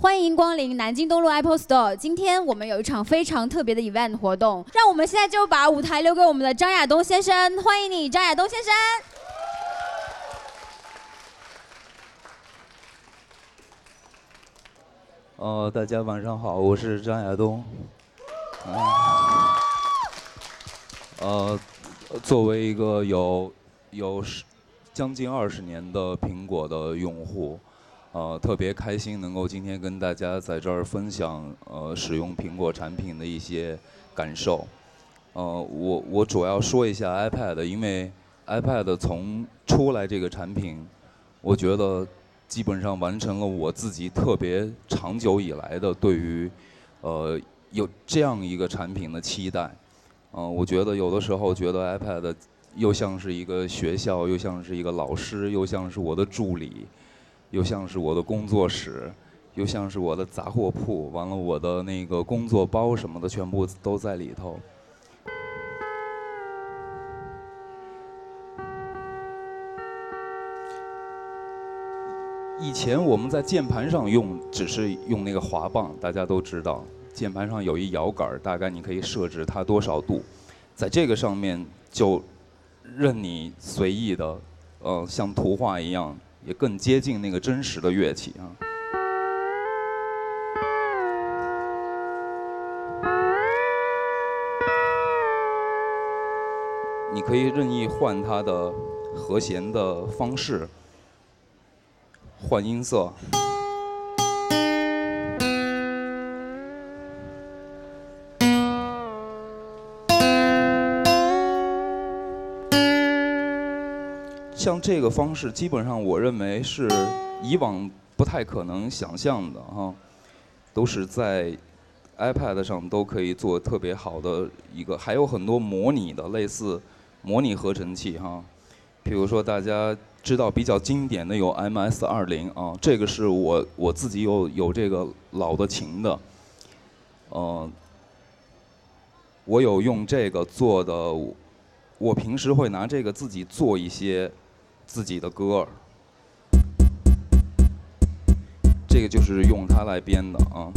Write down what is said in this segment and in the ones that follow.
欢迎光临南京东路 Apple Store。今天我们有一场非常特别的 event 活动，让我们现在就把舞台留给我们的张亚东先生，欢迎你，张亚东先生。呃，大家晚上好，我是张亚东。呃，作为一个有有十将近二十年的苹果的用户，呃，特别开心能够今天跟大家在这儿分享呃使用苹果产品的一些感受。呃，我我主要说一下 iPad，因为 iPad 从出来这个产品，我觉得基本上完成了我自己特别长久以来的对于呃有这样一个产品的期待。嗯、我觉得有的时候觉得 iPad 又像是一个学校，又像是一个老师，又像是我的助理，又像是我的工作室，又像是我的杂货铺。完了，我的那个工作包什么的全部都在里头。以前我们在键盘上用，只是用那个滑棒，大家都知道，键盘上有一摇杆，大概你可以设置它多少度，在这个上面就任你随意的，呃，像图画一样，也更接近那个真实的乐器啊。你可以任意换它的和弦的方式，换音色。像这个方式，基本上我认为是以往不太可能想象的哈，都是在 iPad 上都可以做特别好的一个，还有很多模拟的类似模拟合成器哈，比如说大家知道比较经典的有 MS 二零啊，这个是我我自己有有这个老的琴的，呃，我有用这个做的，我平时会拿这个自己做一些自己的歌，这个就是用它来编的啊。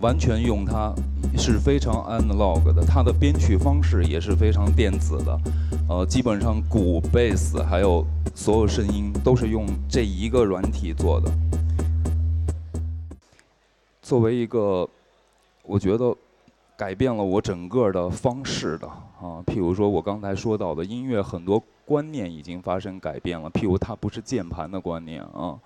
完全用它是非常 analog 的，它的编曲方式也是非常电子的，呃，基本上鼓、贝斯还有所有声音都是用这一个软体做的。作为一个，我觉得改变了我整个的方式的啊，譬如说我刚才说到的音乐很多观念已经发生改变了，譬如它不是键盘的观念啊，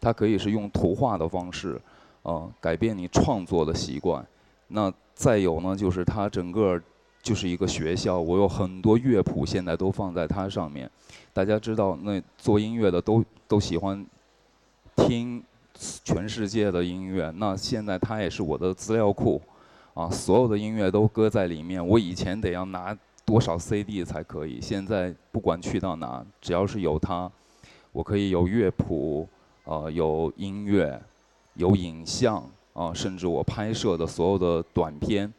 它可以是用图画的方式。啊，改变你创作的习惯。那再有呢，就是它整个就是一个学校，我有很多乐谱现在都放在它上面。大家知道，那做音乐的都都喜欢听全世界的音乐。那现在它也是我的资料库，啊，所有的音乐都搁在里面。我以前得要拿多少 CD 才可以，现在不管去到哪，只要是有它，我可以有乐谱，呃，有音乐。有影像啊，甚至我拍摄的所有的短片。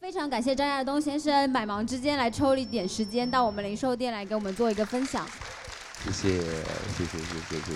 非常感谢张亚东先生百忙之间来抽了一点时间到我们零售店来给我们做一个分享。谢谢，谢谢，谢谢，谢谢。